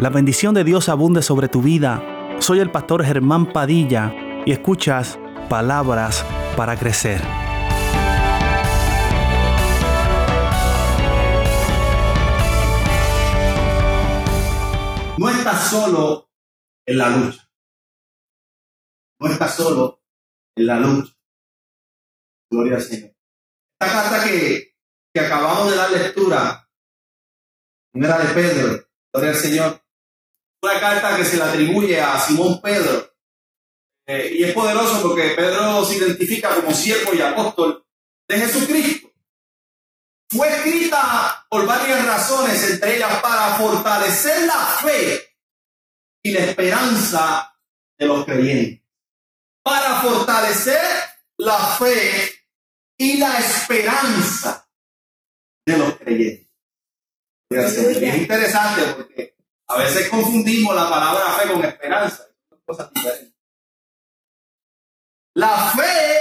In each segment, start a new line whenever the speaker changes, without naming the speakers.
La bendición de Dios abunde sobre tu vida. Soy el pastor Germán Padilla y escuchas palabras para crecer.
No estás solo en la lucha. No estás solo en la lucha. Gloria al Señor. Esta carta que, acabamos de dar lectura, primera de Pedro, gloria al Señor, una carta que se le atribuye a Simón Pedro. Eh, y es poderoso porque Pedro se identifica como siervo y apóstol de Jesucristo. Fue escrita por varias razones, entre ellas para fortalecer la fe y la esperanza de los creyentes. Para fortalecer la fe y la esperanza de los creyentes. Es interesante porque a veces confundimos la palabra fe con esperanza. La fe,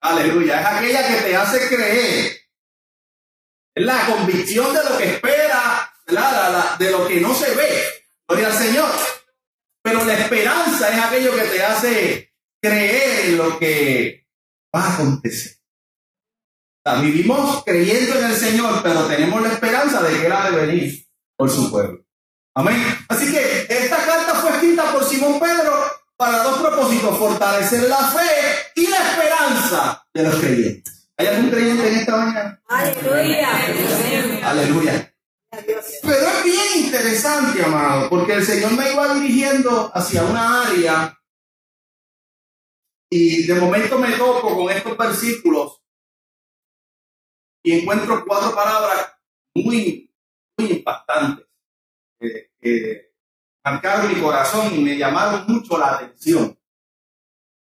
aleluya, es aquella que te hace creer. La convicción de lo que espera, de lo que no se ve. Gloria al Señor. Pero la esperanza es aquello que te hace creer en lo que va a acontecer. vivimos creyendo en el Señor, pero tenemos la esperanza de que Él ha de venir por su pueblo. Amén. Así que esta carta fue escrita por Simón Pedro para dos propósitos, fortalecer la fe y la esperanza de los creyentes. ¿Hay algún creyente en esta mañana? Aleluya. Aleluya. Pero es bien interesante, amado, porque el Señor me iba dirigiendo hacia una área y de momento me toco con estos versículos y encuentro cuatro palabras muy, muy impactantes que, marcaron mi corazón y me llamaron mucho la atención.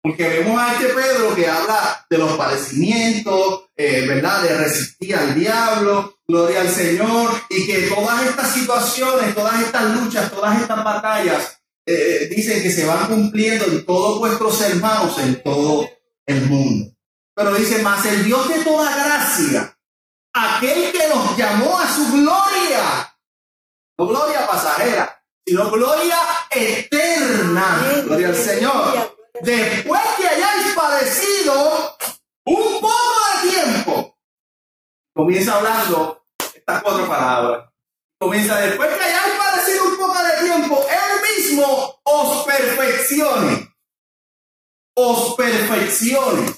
Porque vemos a este Pedro que habla de los padecimientos, eh, ¿verdad? De resistir al diablo, gloria al Señor, y que todas estas situaciones, todas estas luchas, todas estas batallas, eh, dicen que se van cumpliendo en todos vuestros hermanos en todo el mundo. Pero dice, más el Dios de toda gracia, aquel que nos llamó a su gloria no gloria pasajera, sino gloria eterna. Gloria al Señor. Después que hayáis padecido un poco de tiempo, comienza hablando estas cuatro palabras. Comienza después que hayáis padecido un poco de tiempo, Él mismo os perfeccione. Os perfeccione.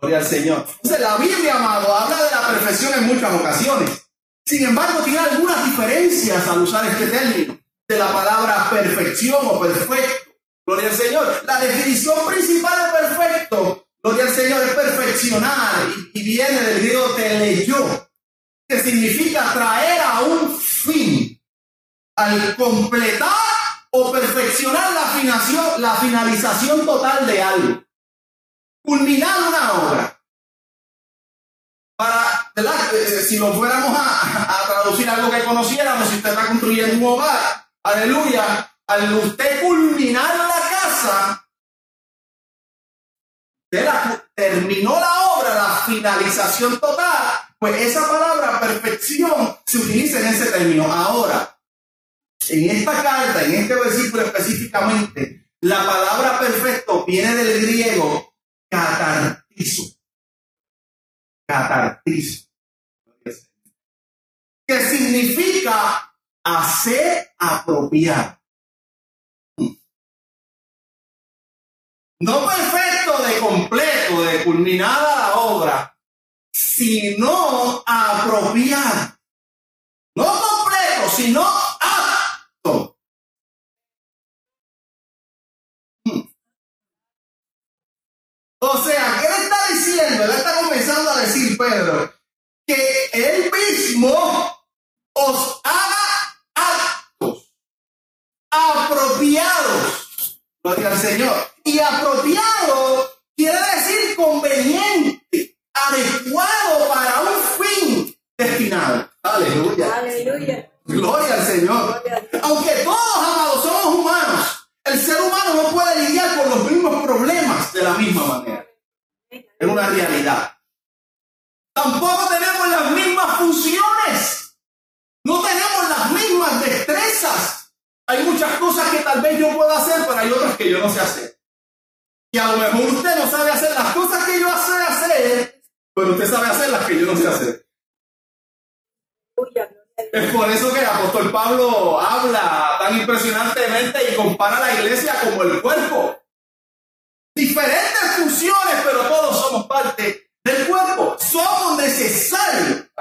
Gloria al Señor. Entonces la Biblia, amado, habla de la perfección en muchas ocasiones. Sin embargo, tiene algunas diferencias al usar este término de la palabra perfección o perfecto. Gloria al Señor. La definición principal de perfecto, gloria al Señor, es perfeccionar y, viene del griego teleyó, que significa traer a un fin, al completar o perfeccionar la, la finalización total de algo. Culminar una obra para, ¿verdad? Eh, eh, si lo fuéramos a, traducir algo que conociéramos, si usted está construyendo un hogar, aleluya, al usted culminar la casa, usted terminó la obra, la finalización total, pues esa palabra perfección se utiliza en ese término. Ahora, en esta carta, en este versículo específicamente, la palabra perfecto viene del griego catartizo catartizo, que significa hacer apropiar. No perfecto de completo, de culminada la obra, sino apropiar. No completo, sino apto. O sea, ¿qué le está diciendo? Él está comenzando que él mismo os haga actos apropiados. Gloria al Señor.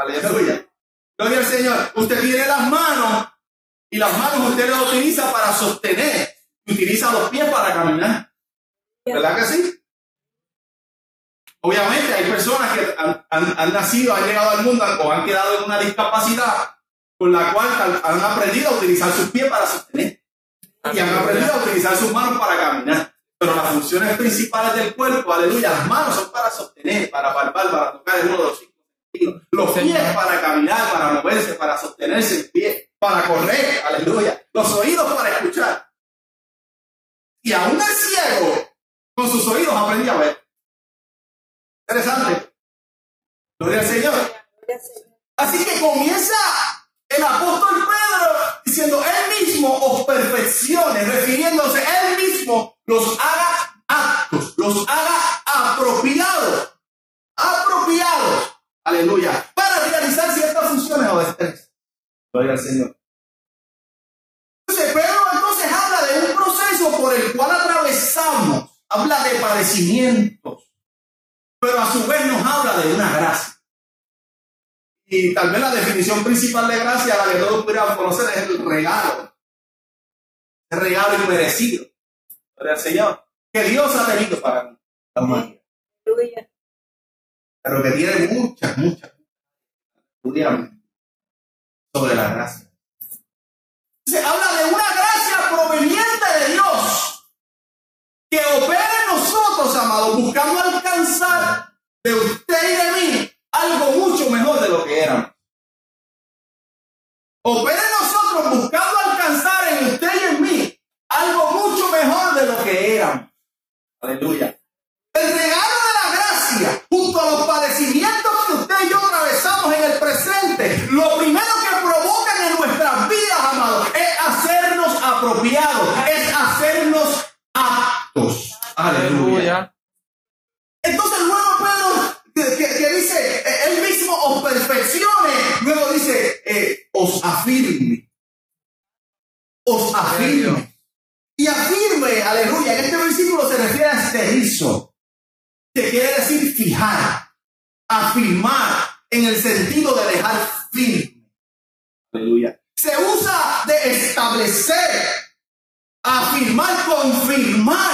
Aleluya. Gloria Señor. Usted tiene las manos y las manos usted las utiliza para sostener. Utiliza los pies para caminar. ¿Verdad que sí? Obviamente hay personas que han, nacido, han llegado al mundo o han quedado en una discapacidad con la cual han aprendido a utilizar sus pies para sostener y han aprendido a utilizar sus manos para caminar. Pero las funciones principales del cuerpo, aleluya, las manos son para sostener, para palpar, para tocar el uno de los. Los pies para caminar, para moverse, para sostenerse en pie, para correr, aleluya. Los oídos para escuchar. Y aún el ciego, con sus oídos aprendí a ver. Interesante. Gloria al Señor. Así que comienza el apóstol Pedro diciendo, él mismo os perfeccione, refiriéndose, él mismo los haga actos, los haga apropiados, apropiados, aleluya, para realizar ciertas funciones o destrezas. Gloria al Señor. Entonces, entonces habla de un proceso por el cual atravesamos, habla de padecimientos, pero a su vez nos habla de una gracia. Y tal vez la definición principal de gracia, la que todos pudiéramos conocer, es el regalo. El regalo inmerecido. el Señor. Que Dios ha tenido para mí, la humanidad. Pero que tiene muchas, muchas. sobre la gracia. Se habla de una gracia proveniente de Dios que opera en nosotros, amados, buscando alcanzar de usted y de mí algo mucho mejor de lo que éramos. Opera en nosotros buscando alcanzar en usted y en mí algo mucho mejor de lo que éramos. Aleluya. El regalo junto a los padecimientos que usted y yo atravesamos en el presente, lo primero que provocan en nuestras vidas, amados, es hacernos apropiados, afirmar, en el sentido de dejar firme. Aleluya. Se usa de establecer, afirmar, confirmar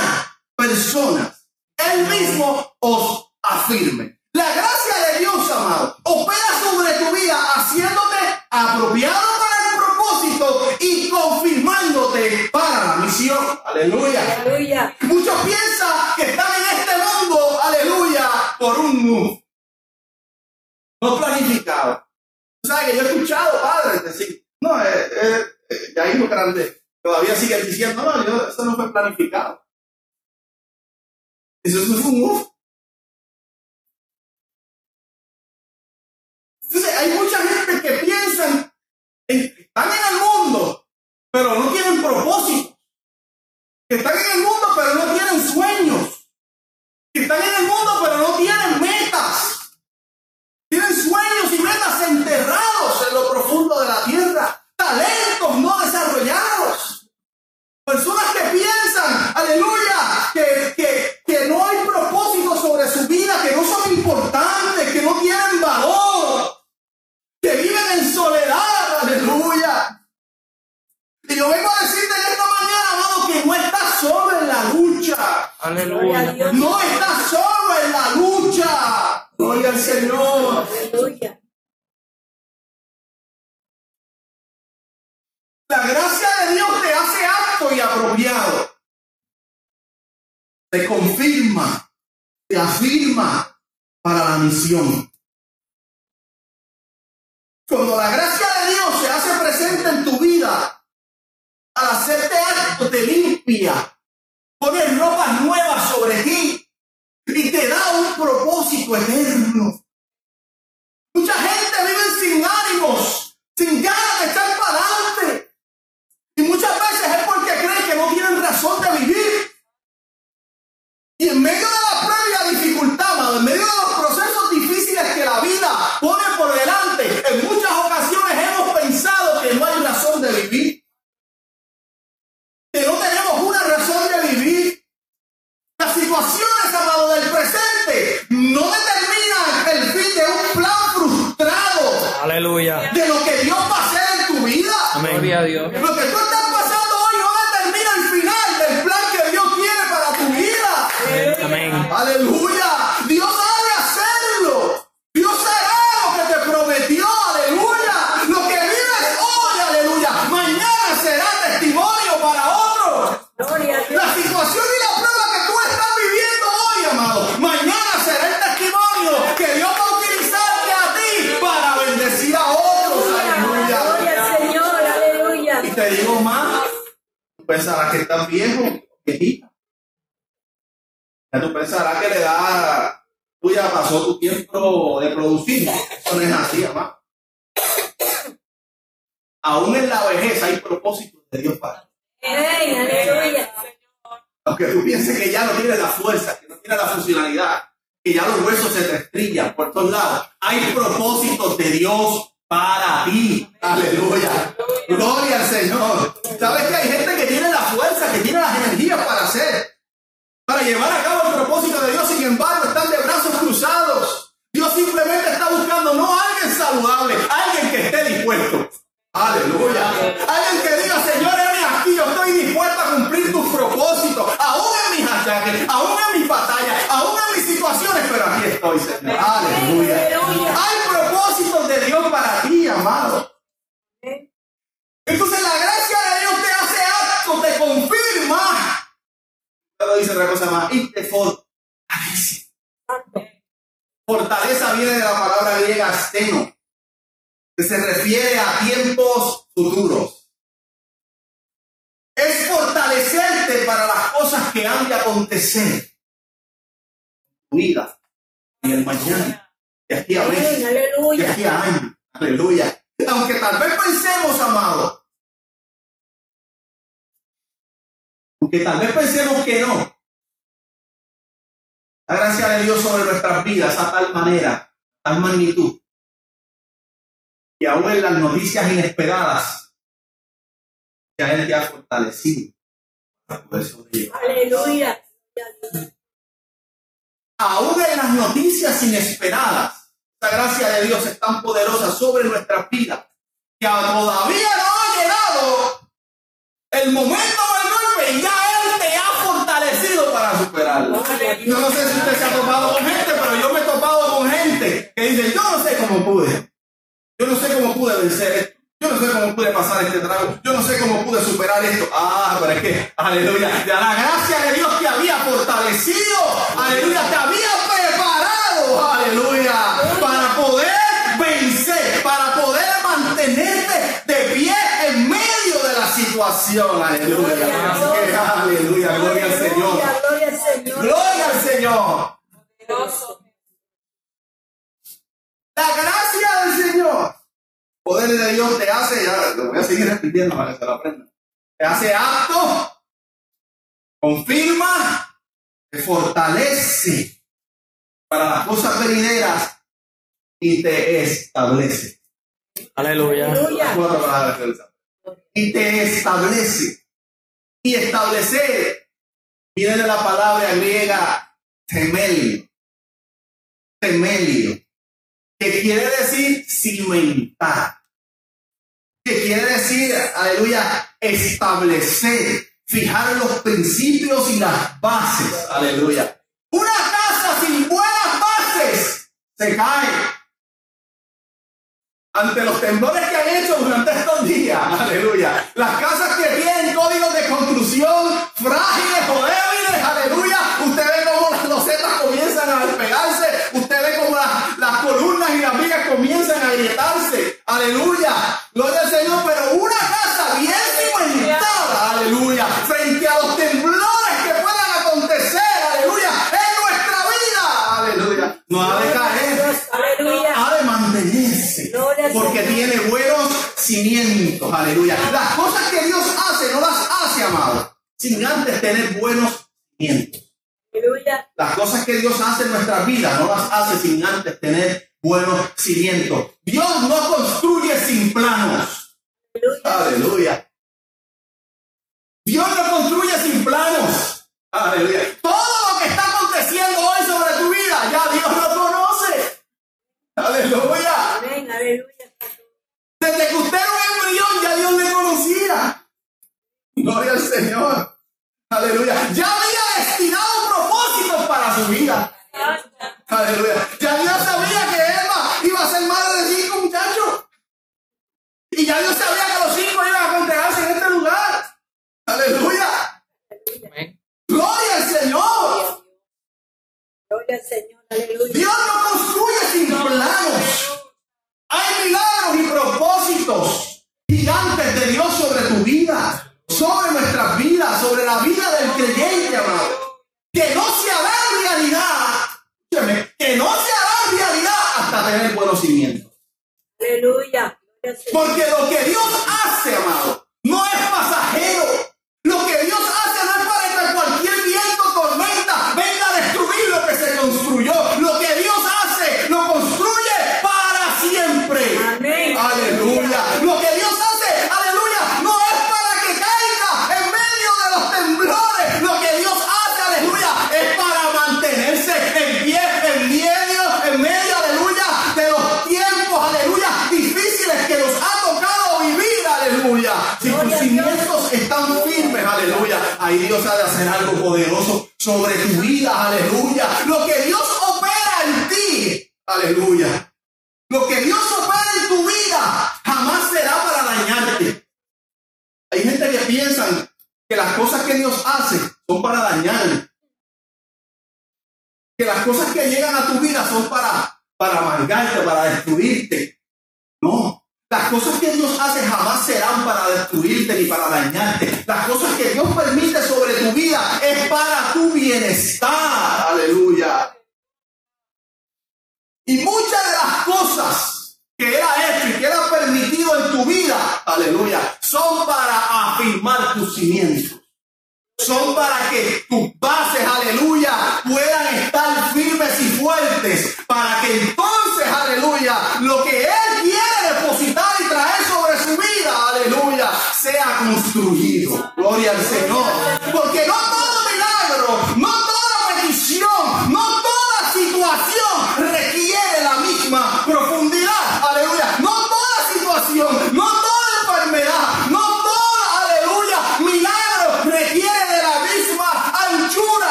personas. Él mismo os afirme. La gracia de Dios, amado, opera sobre tu vida haciéndote apropiado para el propósito y confirmándote para la misión. Aleluya. aleluya. Muchos piensan que están en este mundo, aleluya, por un move. No planificado. Tú sabes que yo he escuchado padres decir, no, eh, eh, eh ya hijo grande, todavía siguen diciendo, no, eso no fue planificado. Eso no fue un move. Entonces, hay mucha gente que piensan, están en el mundo, pero no tienen propósito. Que están en el mundo, pero no tienen sueños. Que están en el mundo, pero no tienen metas. Tienen sueños y metas enterrados en lo profundo de la tierra. Talentos no desarrollados. Personas que piensan, aleluya, que, que, que no hay propósito sobre su vida, que no son importantes, que no tienen valor que viven en soledad, aleluya. Y yo vengo a decirte en esta mañana, amado, que no estás solo en la lucha. Aleluya. No estás solo en la lucha. Gloria al Señor. Aleluya. La gracia de Dios te hace apto y apropiado. Te confirma, te afirma misión. Cuando la gracia de Dios se hace presente en tu vida, al hacerte acto te limpia, pone ropas nuevas sobre ti y te da un propósito eterno. Huesos se te estrellan por todos lados, hay propósitos de Dios para ti. Aleluya. Gloria al Señor. ¿Sabes que hay gente que tiene la fuerza, que tiene las energías para hacer, para llevar a cabo el propósito de Dios, sin embargo, están de brazos cruzados. Dios simplemente está buscando no a alguien saludable, alguien que esté dispuesto. Aleluya. Alguien que diga, Señor, heme aquí, yo estoy dispuesto a cumplir tus propósitos, aún en mis achaques, aún en mis batallas, Señor. Aleluya. Hay propósitos de Dios para ti, amado. Entonces la gracia de Dios te hace acto, te confirma. Pero dice otra cosa más, y te fortalece. Fortaleza viene de la palabra griega asteno, que se refiere a tiempos futuros. Es fortalecerte para las cosas que han de acontecer en tu vida, en el mañana, de aquí a meses, de aquí a años. Aleluya. Aunque tal vez pensemos, amado, aunque tal vez pensemos que no, la gracia de Dios sobre nuestras vidas a tal manera, tal magnitud, que aún en las noticias inesperadas, ya Él te ha fortalecido.
Aleluya.
Aún en las noticias inesperadas, la gracia de Dios es tan poderosa sobre nuestras vidas que todavía no ha llegado el momento del golpe y ya Él te ha fortalecido para superarlo. Yo no sé si usted se ha topado con gente, pero yo me he topado con gente que dice, yo no sé cómo pude. Yo no sé cómo pude vencer esto. Yo no sé cómo pude pasar este trago. Yo no sé cómo pude superar esto. Ah, pero es que, aleluya, ya la gracia de Dios te había fortalecido. Aleluya, te había preparado. Aleluya, para poder vencer, para poder mantenerte de pie en medio de la situación. Aleluya. Que, aleluya, gloria al Señor.
Gloria al Señor.
Gloria al Señor. La gracia del Señor. Poder de Dios te hace, ya lo voy a seguir repitiendo para que se lo aprendan. Te hace apto, confirma, te fortalece para las cosas venideras y te establece.
Aleluya.
Y te establece. Y establecer viene de la palabra griega temelio. Temelio. Que quiere decir cimentar. Que quiere decir, aleluya, establecer. Fijar los principios y las bases. Aleluya. Una casa sin buenas bases se cae ante los temblores que han hecho durante estos días. Aleluya. Las casas que tienen códigos de construcción frágiles o débiles. Aleluya. Usted ve cómo las losetas comienzan a despegarse. Usted ve cómo las, las columnas y las vigas comienzan a agrietarse. Aleluya. Gloria al Señor. Pero una casa bien cimentada. Aleluya. Frente a los temblores que puedan acontecer. Aleluya. En nuestra vida. Aleluya. No ha de caer
Aleluya.
ha de mantenerse porque tiene buenos cimientos, aleluya. Las cosas que Dios hace no las hace, amado, sin antes tener buenos cosas que Dios hace en nuestra vida no las hace sin antes tener buenos cimientos. Dios no construye sin planos.
Aleluya.
Dios no construye sin planos. Aleluya. Todo lo que está aconteciendo hoy sobre tu vida, ya Dios lo conoce. Aleluya. Desde que usted era un embrión, ya Dios le conocía.
Gloria al Señor. Aleluya.
Ya Dios su vida.
Aleluya.
Ya Dios sabía que Emma iba a ser madre de cinco muchachos. Y ya Dios sabía que los cinco iban a congregarse en este lugar. Aleluya.
Gloria
al Señor. Gloria al Señor. Dios no construye sin planos. Hay milagros y propósitos gigantes de Dios sobre tu vida, sobre nuestras vidas, sobre la vida del creyente, amado. Que no Porque lo destruirte. No. Las cosas que Dios hace jamás serán para destruirte ni para dañarte. Las cosas que Dios permite sobre tu vida es para tu bienestar. Aleluya. Y muchas de las cosas que ha hecho y que ha permitido en tu vida, aleluya, son para afirmar tus cimientos. Son para que tus bases, aleluya, puedan estar firmes y fuertes. Para que entonces, aleluya, lo que Él quiere depositar y traer sobre su vida, aleluya, sea construido. Gloria al Señor. Porque no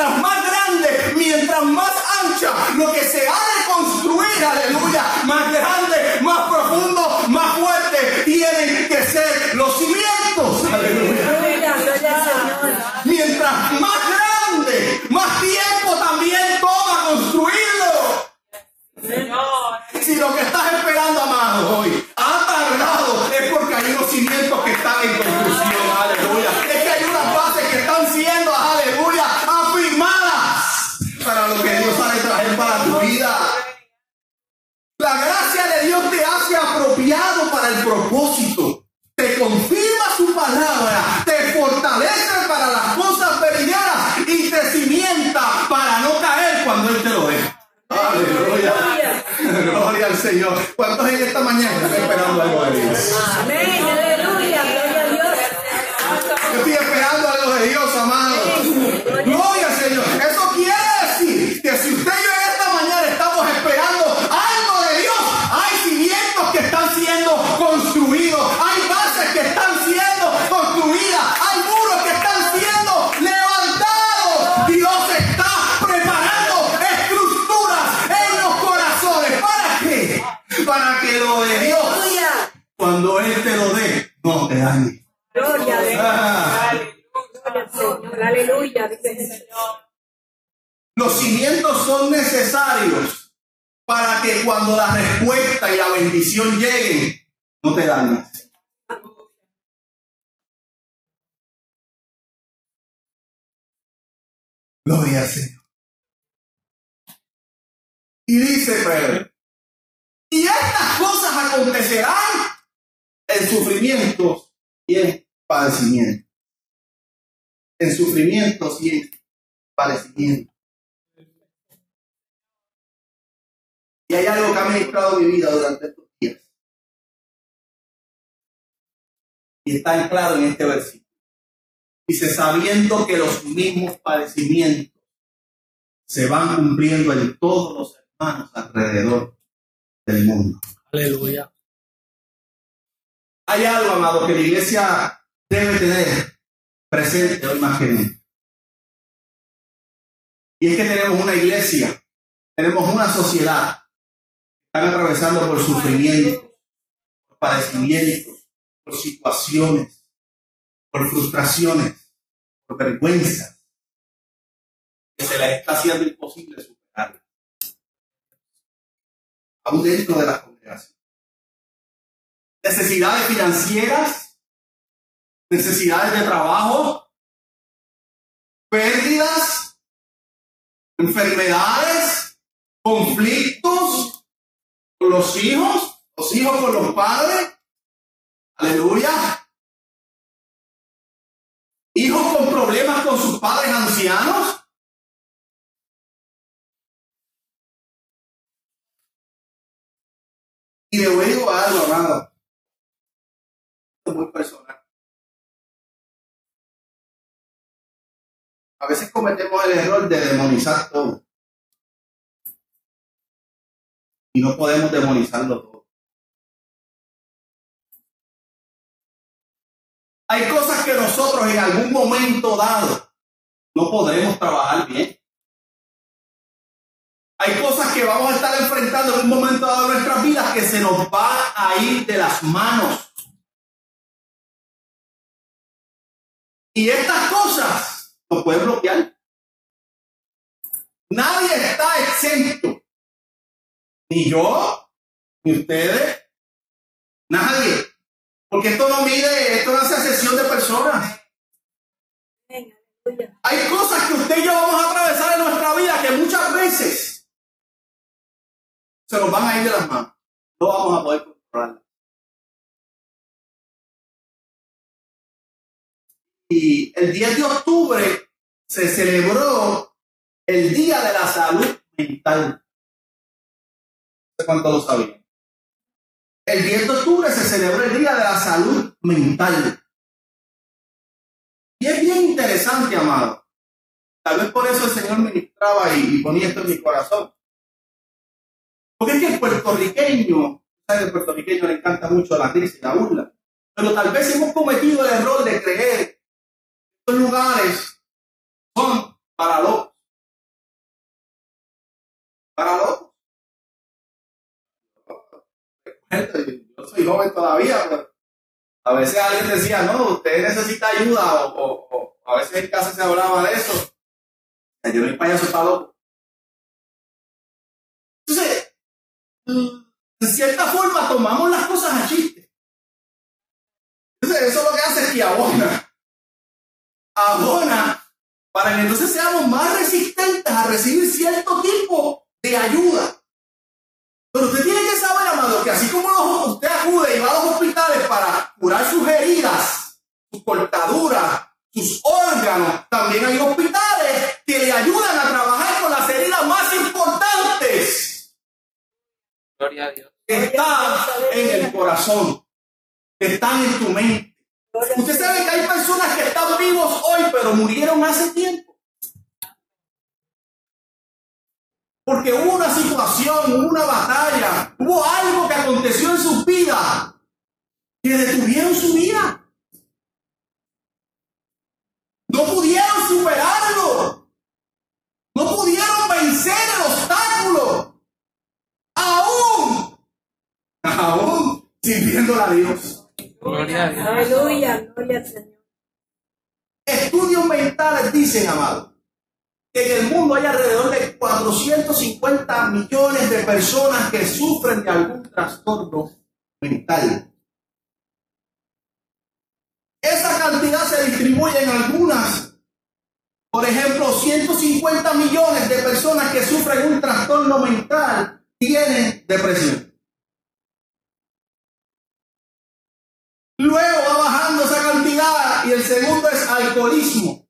mientras más grande, mientras más ancha, lo que se ha de construir, aleluya, más grande, más profundo, más fuerte, tienen que ser los cimientos. Aleluya. Mientras Gloria
a Dios.
Ah.
Aleluya. Dice el Señor.
Los cimientos son necesarios para que cuando la respuesta y la bendición lleguen, no te dañes. Gloria al Señor. Y dice Pedro, y estas cosas acontecerán en sufrimientos en padecimientos. En sufrimientos y en padecimientos. Y hay algo que ha ministrado mi vida durante estos días. Y está anclado en este versículo. Dice, sabiendo que los mismos padecimientos se van cumpliendo en todos los hermanos alrededor del mundo.
Aleluya.
Hay algo, amado, que la iglesia debe tener presente hoy más que nunca. Y es que tenemos una iglesia, tenemos una sociedad están atravesando por sufrimientos, por padecimientos, por situaciones, por frustraciones, por vergüenzas. que se les está haciendo imposible superarla. Aún dentro de la congregación. Necesidades financieras, necesidades de trabajo, pérdidas, enfermedades, conflictos con los hijos, los hijos con los padres. Aleluya. Hijos con problemas con sus padres ancianos. Y le digo algo, amado. Muy personal. A veces cometemos el error de demonizar todo. Y no podemos demonizarlo todo. Hay cosas que nosotros en algún momento dado no podremos trabajar bien. Hay cosas que vamos a estar enfrentando en un momento dado de nuestras vidas que se nos va a ir de las manos. Y estas cosas lo puede bloquear. Nadie está exento. Ni yo, ni ustedes, nadie. Porque esto no mide, esto no hace sesión de personas. Hay cosas que usted y yo vamos a atravesar en nuestra vida que muchas veces se nos van a ir de las manos. No vamos a poder controlarlas. Y el 10 de octubre se celebró el Día de la Salud Mental. No cuánto lo sabían. El 10 de octubre se celebró el Día de la Salud Mental. Y es bien interesante, amado. Tal vez por eso el Señor ministraba y, ponía esto en mi corazón. Porque es que el puertorriqueño, ¿sabes? El puertorriqueño le encanta mucho la risa y la burla. Pero tal vez hemos cometido el error de creer lugares son para locos. Para locos. Yo soy joven todavía, pero a veces alguien decía, no, usted necesita ayuda, o, a veces en casa se hablaba de eso. Yo hay payaso para loco. Entonces, en cierta forma tomamos las cosas a chiste. Entonces, eso lo que hace es que abona abona para que entonces seamos más resistentes a recibir cierto tipo de ayuda. Pero usted tiene que saber, amado, que así como usted acude y va a los hospitales para curar sus heridas, sus cortaduras, sus órganos, también hay hospitales que le ayudan a trabajar con las heridas más importantes.
Gloria a Dios.
Que están en el corazón, que están en tu mente Usted sabe que hay personas que están vivos hoy, pero murieron hace tiempo. Porque hubo una situación, hubo una batalla, hubo algo que aconteció en su vida que detuvieron su vida. No pudieron superarlo. No pudieron vencer el obstáculo. Aún, aún sirviendo a Dios.
Gloria a Dios.
Aleluya, gloria al Señor.
Estudios mentales dicen, amado, que en el mundo hay alrededor de 450 millones de personas que sufren de algún trastorno mental. Esa cantidad se distribuye en algunas. Por ejemplo, 150 millones de personas que sufren un trastorno mental tienen depresión. Luego va bajando esa cantidad y el segundo es alcoholismo.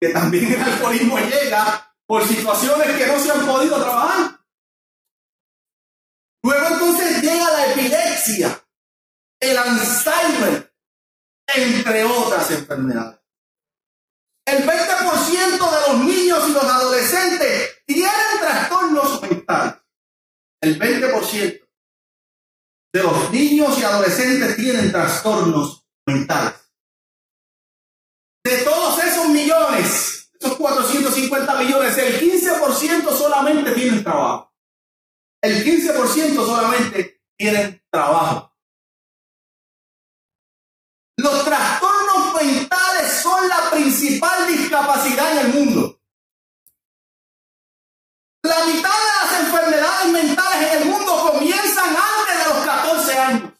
Que también el alcoholismo llega por situaciones que no se han podido trabajar. Luego entonces llega la epilepsia, el Alzheimer, entre otras enfermedades. El 20% de los niños y los adolescentes tienen trastornos mentales. El 20% de los niños y adolescentes tienen trastornos mentales. De todos esos millones, esos 450 millones, el 15% solamente tienen trabajo. El 15% solamente tienen trabajo. Los trastornos mentales son la principal discapacidad discapacidad en el mundo. La mitad de las enfermedades mentales en el mundo comienzan antes de los 14 años.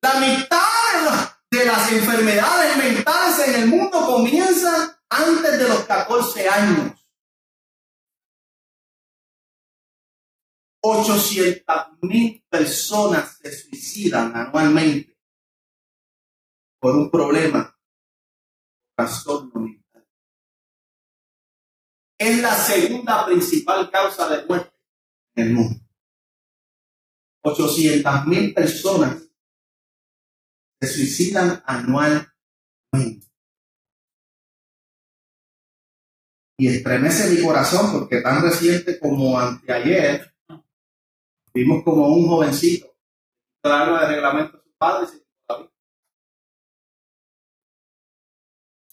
La mitad de las enfermedades mentales en el mundo comienzan antes de los 14 años. 800 mil personas se suicidan anualmente por un problema trastorno mental. Es la segunda principal causa de muerte en el mundo. 800 mil personas se suicidan anualmente. Y estremece mi corazón porque tan reciente como anteayer vimos como un jovencito traerlo de reglamento a sus padres y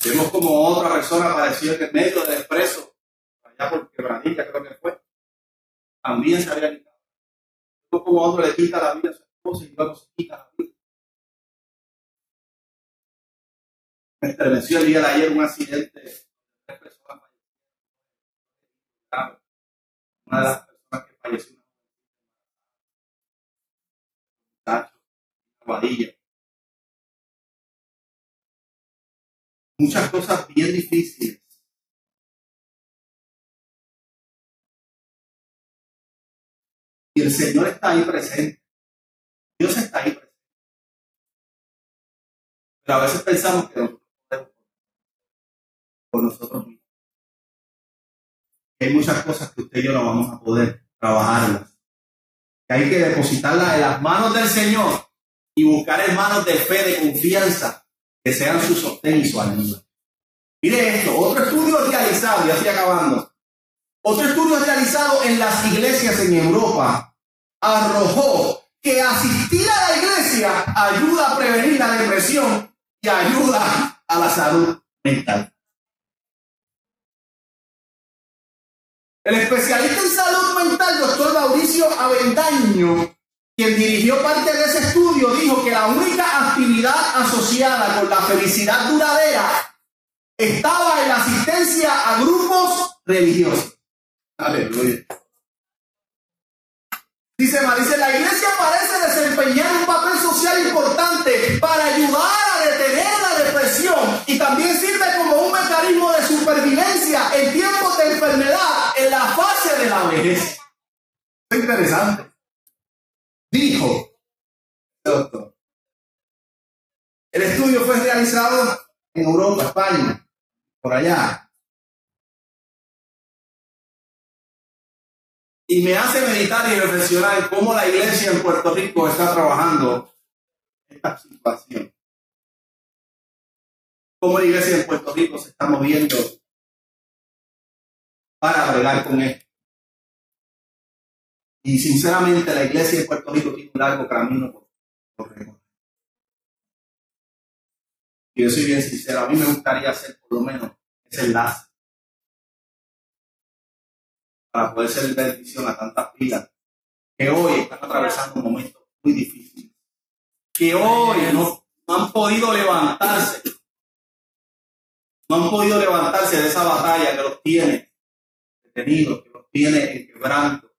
Vimos como otra persona apareció en medio del expreso, allá por Quebradilla creo que fue, también se había quitado. Vimos como otro le quita la vida a su esposa y luego se quita la vida. Me estremeció el día de ayer un accidente de tres personas. Una de las personas que falleció, una guadilla. Muchas cosas bien difíciles. Y el Señor está ahí presente. Dios está ahí presente. Pero a veces pensamos que nosotros por nosotros mismos. Hay muchas cosas que usted y yo no vamos a poder trabajarlas. Que hay que depositarlas en las manos del Señor y buscar hermanos de fe, de confianza, que sean su sostén y su ayuda. Mire esto, otro estudio realizado, ya estoy acabando. Otro estudio realizado en las iglesias en Europa arrojó que asistir a la iglesia ayuda a prevenir la depresión y ayuda a la salud mental. El especialista en salud mental, doctor Mauricio Avendaño, quien dirigió parte de ese estudio, dijo que la única actividad asociada con la felicidad duradera estaba en la asistencia a grupos religiosos. Aleluya. Dice, dice, la iglesia parece desempeñar un papel social importante para ayudar a detener la depresión y también sirve como un mecanismo de supervivencia en tiempos de enfermedad en la fase de la vejez. Es interesante. Dijo, doctor, el estudio fue realizado en Europa, España, por allá. Y me hace meditar y reflexionar cómo la iglesia en Puerto Rico está trabajando esta situación. Cómo la iglesia en Puerto Rico se está moviendo para bregar con esto. Y sinceramente la iglesia en Puerto Rico tiene un largo camino por, por recorrer. Yo soy bien sincero, a mí me gustaría hacer por lo menos ese enlace para poder ser bendición a tantas vidas que hoy están atravesando un momento muy difícil, que hoy no, han podido levantarse, no han podido levantarse de esa batalla que los tiene detenidos, que los tiene en quebranto,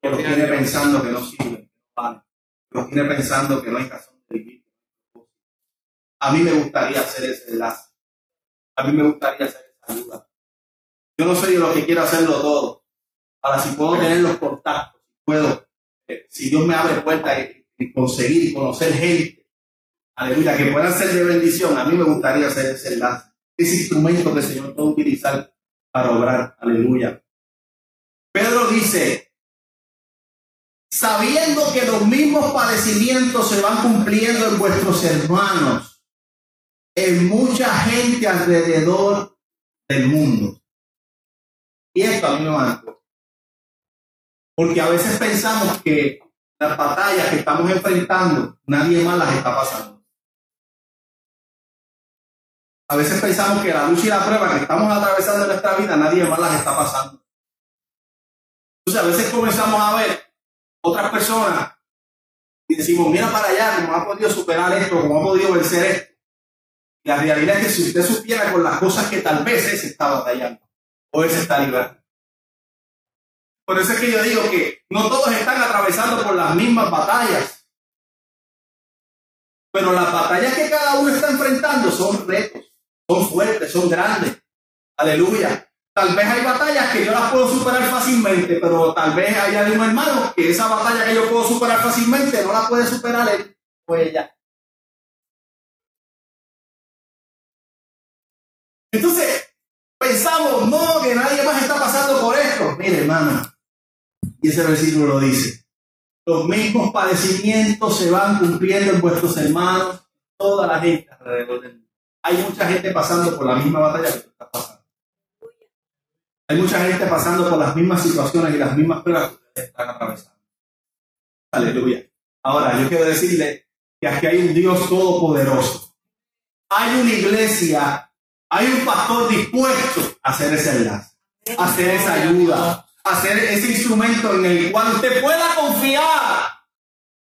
que los tiene pensando que no sirven, que los tiene pensando que no hay razón de vivir. A mí me gustaría hacer ese enlace, a mí me gustaría hacer esa ayuda. Yo no soy de los que quiero hacerlo todo, Ahora, si puedo tener los contactos, puedo, eh, si Dios me abre puertas y, conseguir y conocer gente, aleluya, que puedan ser de bendición, a mí me gustaría hacer ese enlace, ese instrumento que el Señor puede utilizar para obrar, aleluya. Pedro dice, sabiendo que los mismos padecimientos se van cumpliendo en vuestros hermanos, en mucha gente alrededor del mundo. Y esto a mí me. Porque a veces pensamos que las batallas que estamos enfrentando, nadie más las está pasando. A veces pensamos que la lucha y la prueba que estamos atravesando en nuestra vida, nadie más las está pasando. Entonces a veces comenzamos a ver otras personas y decimos, mira para allá, cómo ha podido superar esto, cómo ha podido vencer esto. La realidad es que si usted supiera con las cosas que tal vez se está batallando o él se está librando. Por eso es que yo digo que no todos están atravesando por las mismas batallas. Pero las batallas que cada uno está enfrentando son retos, son fuertes, son grandes. Aleluya. Tal vez hay batallas que yo las puedo superar fácilmente, pero tal vez haya un hermano que esa batalla que yo puedo superar fácilmente no la puede superar él o ella. Entonces, pensamos, no, que nadie más está pasando por esto. Mire, hermano, y ese versículo lo dice. Los mismos padecimientos se van cumpliendo en vuestros hermanos, toda la gente alrededor del mundo. Hay mucha gente pasando por la misma batalla que tú estás pasando. Hay mucha gente pasando por las mismas situaciones y las mismas pruebas que ustedes están atravesando. Aleluya. Ahora, yo quiero decirle que aquí hay un Dios todopoderoso. Hay una iglesia, hay un pastor dispuesto a hacer ese enlace, a hacer esa ayuda, a hacer ese instrumento en el cual usted pueda confiar.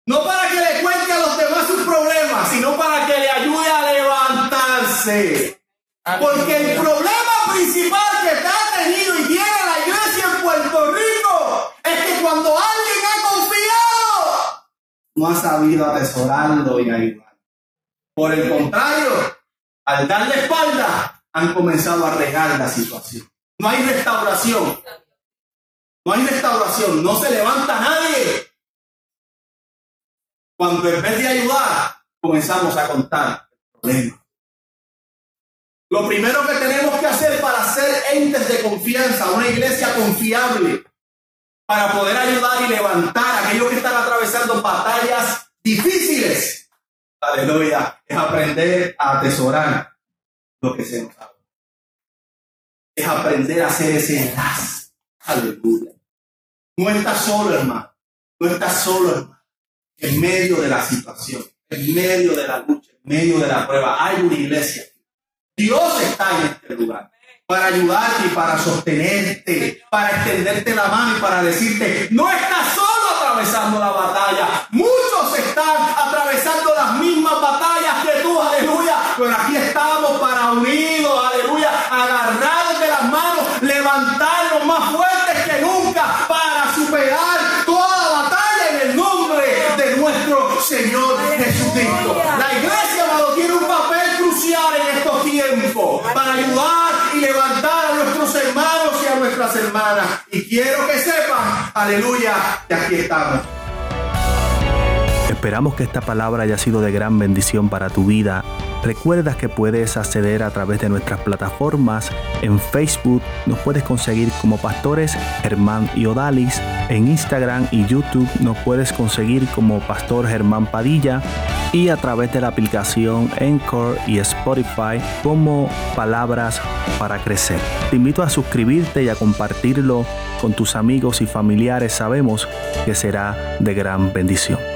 No para que le cuente a los demás sus problemas, sino para que le ayude a levantarse. Porque el problema principal que está no ha sabido atesorarlo y ayudar. Por el contrario, al darle espalda, han comenzado a regar la situación. No hay restauración. No hay restauración. No se levanta nadie. Cuando en vez de ayudar, comenzamos a contar el problema. Lo primero que tenemos que hacer para ser entes de confianza, una iglesia confiable, para poder ayudar y levantar a aquellos que están atravesando batallas difíciles, aleluya, es aprender a atesorar lo que se nos da. Es aprender a hacer ese enlace. Aleluya. No estás solo, hermano. No estás solo. En medio de la situación, en medio de la lucha, en medio de la prueba, hay una iglesia Dios está en este lugar para ayudarte y para sostenerte, para extenderte la mano y para decirte, no estás solo atravesando la batalla. Hermanas. Y quiero que sepan, aleluya, que aquí estamos.
Esperamos que esta palabra haya sido de gran bendición para tu vida. Recuerda que puedes acceder a través de nuestras plataformas. En Facebook nos puedes conseguir como pastores Germán y Odalis. En Instagram y YouTube nos puedes conseguir como Pastor Germán Padilla. Y a través de la aplicación Encore y Spotify como Palabras para Crecer. Te invito a suscribirte y a compartirlo con tus amigos y familiares. Sabemos que será de gran bendición.